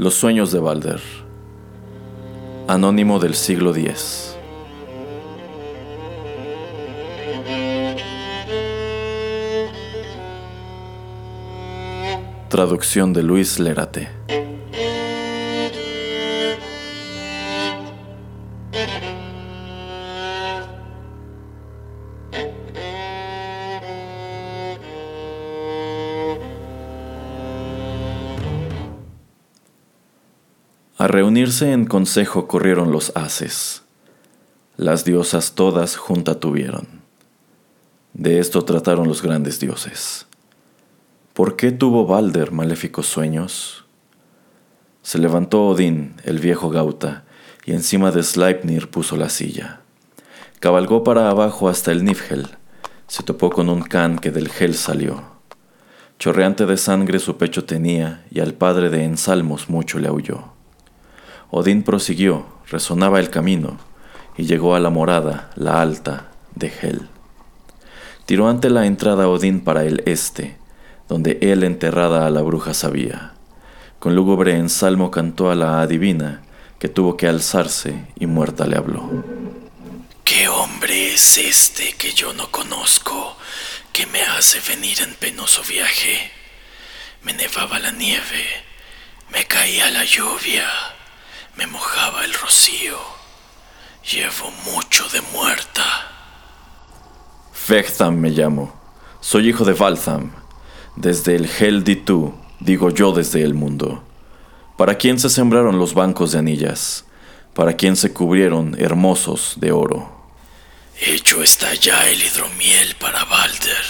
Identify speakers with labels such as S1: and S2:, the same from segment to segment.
S1: Los sueños de Balder. Anónimo del siglo X. Traducción de Luis Lerate. A reunirse en consejo corrieron los haces. Las diosas todas junta tuvieron. De esto trataron los grandes dioses. ¿Por qué tuvo Balder maléficos sueños? Se levantó Odín, el viejo Gauta, y encima de Sleipnir puso la silla. Cabalgó para abajo hasta el Nifgel. Se topó con un can que del gel salió. Chorreante de sangre su pecho tenía, y al padre de ensalmos mucho le aulló. Odín prosiguió, resonaba el camino, y llegó a la morada, la alta, de Hel. Tiró ante la entrada Odín para el este, donde él enterrada a la bruja sabía. Con lúgubre ensalmo cantó a la adivina, que tuvo que alzarse y muerta le habló.
S2: ¿Qué hombre es este que yo no conozco, que me hace venir en penoso viaje? Me nevaba la nieve, me caía la lluvia me mojaba el rocío. Llevo mucho de muerta.
S1: Fechtham me llamo. Soy hijo de Valtham. Desde el Hel tú, digo yo desde el mundo. ¿Para quién se sembraron los bancos de anillas? ¿Para quién se cubrieron hermosos de oro?
S2: Hecho está ya el hidromiel para Balder,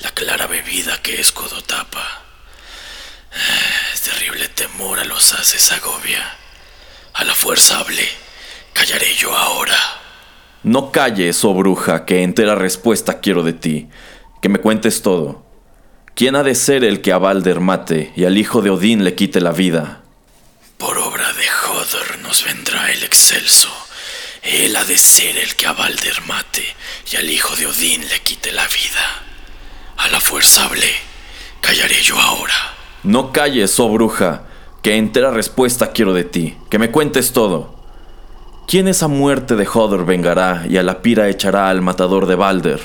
S2: la clara bebida que escudo tapa. Es terrible temor a los haces agobia. A la fuerza hablé. Callaré yo ahora.
S1: No calles, oh bruja, que entera respuesta quiero de ti. Que me cuentes todo. ¿Quién ha de ser el que a Balder mate y al hijo de Odín le quite la vida?
S2: Por obra de Hodor nos vendrá el excelso. Él ha de ser el que a Balder mate y al hijo de Odín le quite la vida. A la fuerza hablé. Callaré yo ahora.
S1: No calles, oh bruja, que entera respuesta quiero de ti, que me cuentes todo. ¿Quién esa muerte de Hodor vengará y a la pira echará al matador de Balder?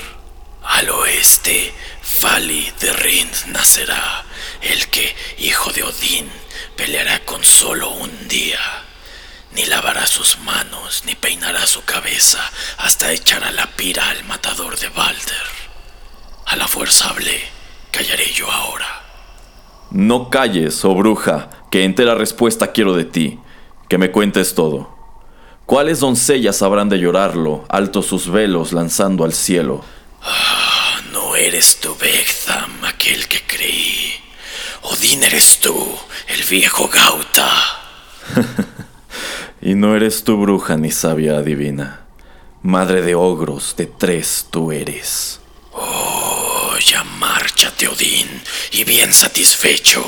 S2: Al oeste, Fali de Rind nacerá, el que, hijo de Odín, peleará con solo un día. Ni lavará sus manos, ni peinará su cabeza, hasta echar a la pira al matador de Balder. A la fuerza hablé, callaré yo ahora.
S1: No calles, oh bruja, que entera respuesta quiero de ti, que me cuentes todo. ¿Cuáles doncellas habrán de llorarlo, altos sus velos lanzando al cielo?
S2: Ah, no eres tú, Begtham, aquel que creí. Odín eres tú, el viejo Gauta.
S1: y no eres tú bruja ni sabia adivina. Madre de ogros, de tres tú eres.
S2: Oh, ya márchate, Odín, y bien satisfecho.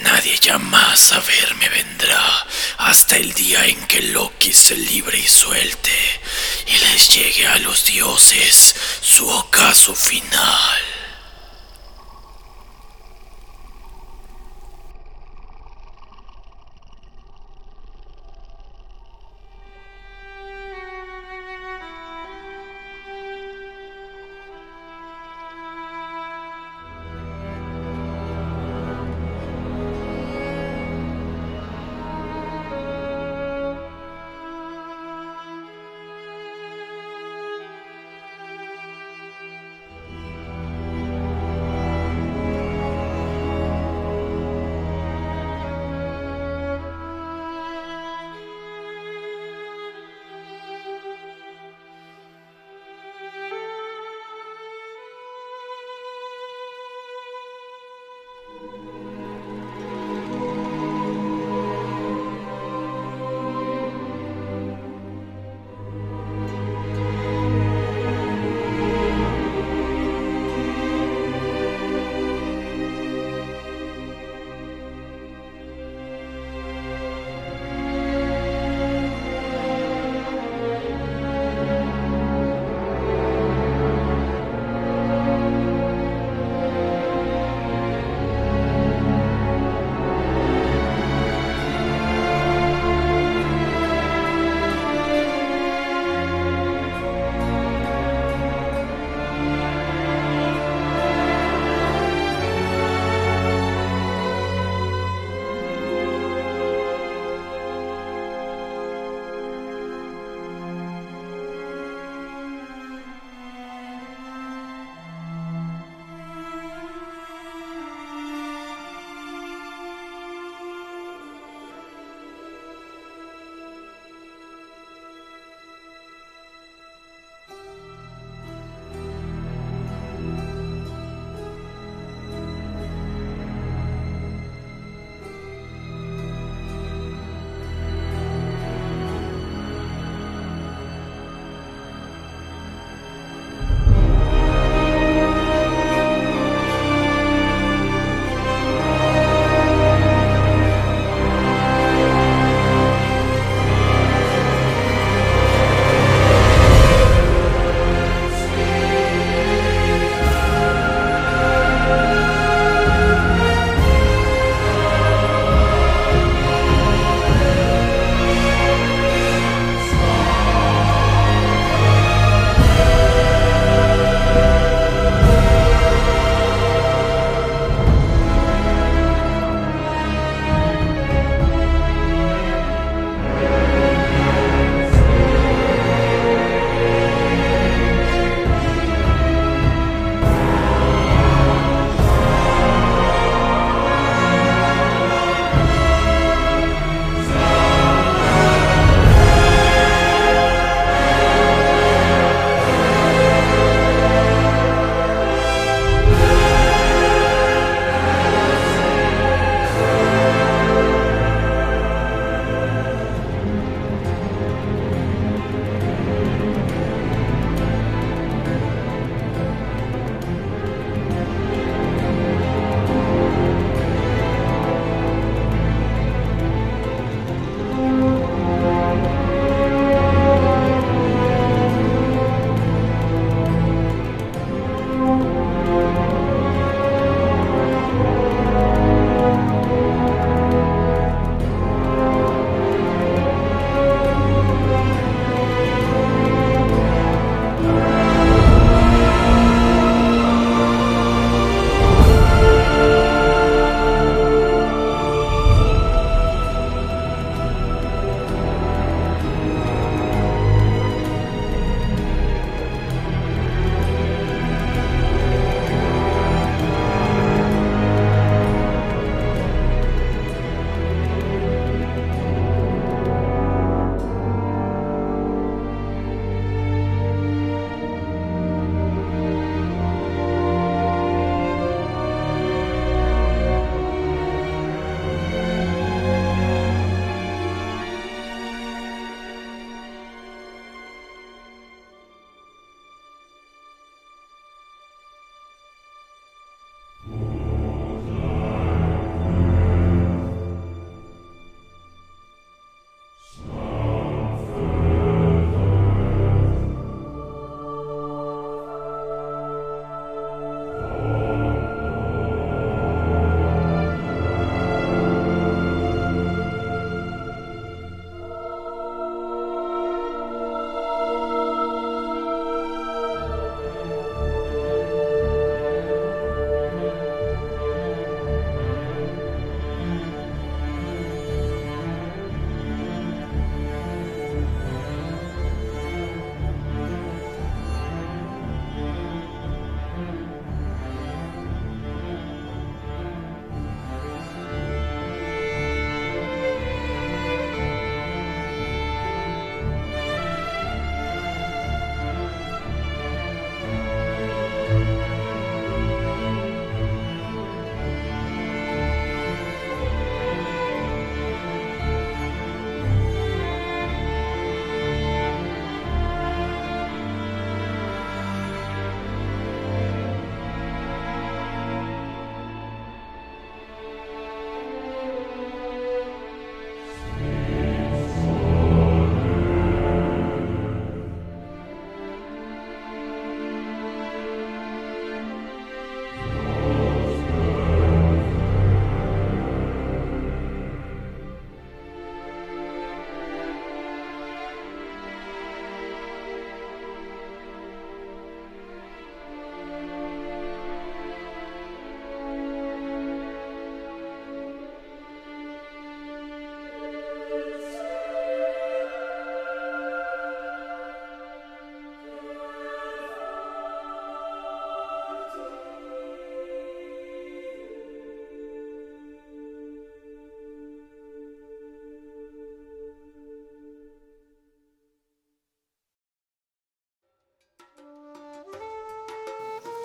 S2: Nadie jamás a verme vendrá hasta el día en que Loki se libre y suelte y les llegue a los dioses su ocaso final.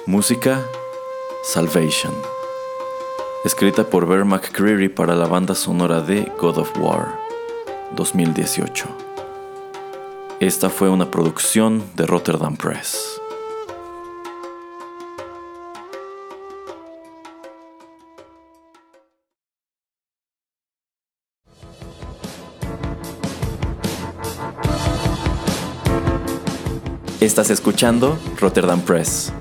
S1: Música Salvation. Escrita por Bear McCreary para la banda sonora de God of War 2018. Esta fue una producción de Rotterdam Press. Estás escuchando Rotterdam Press.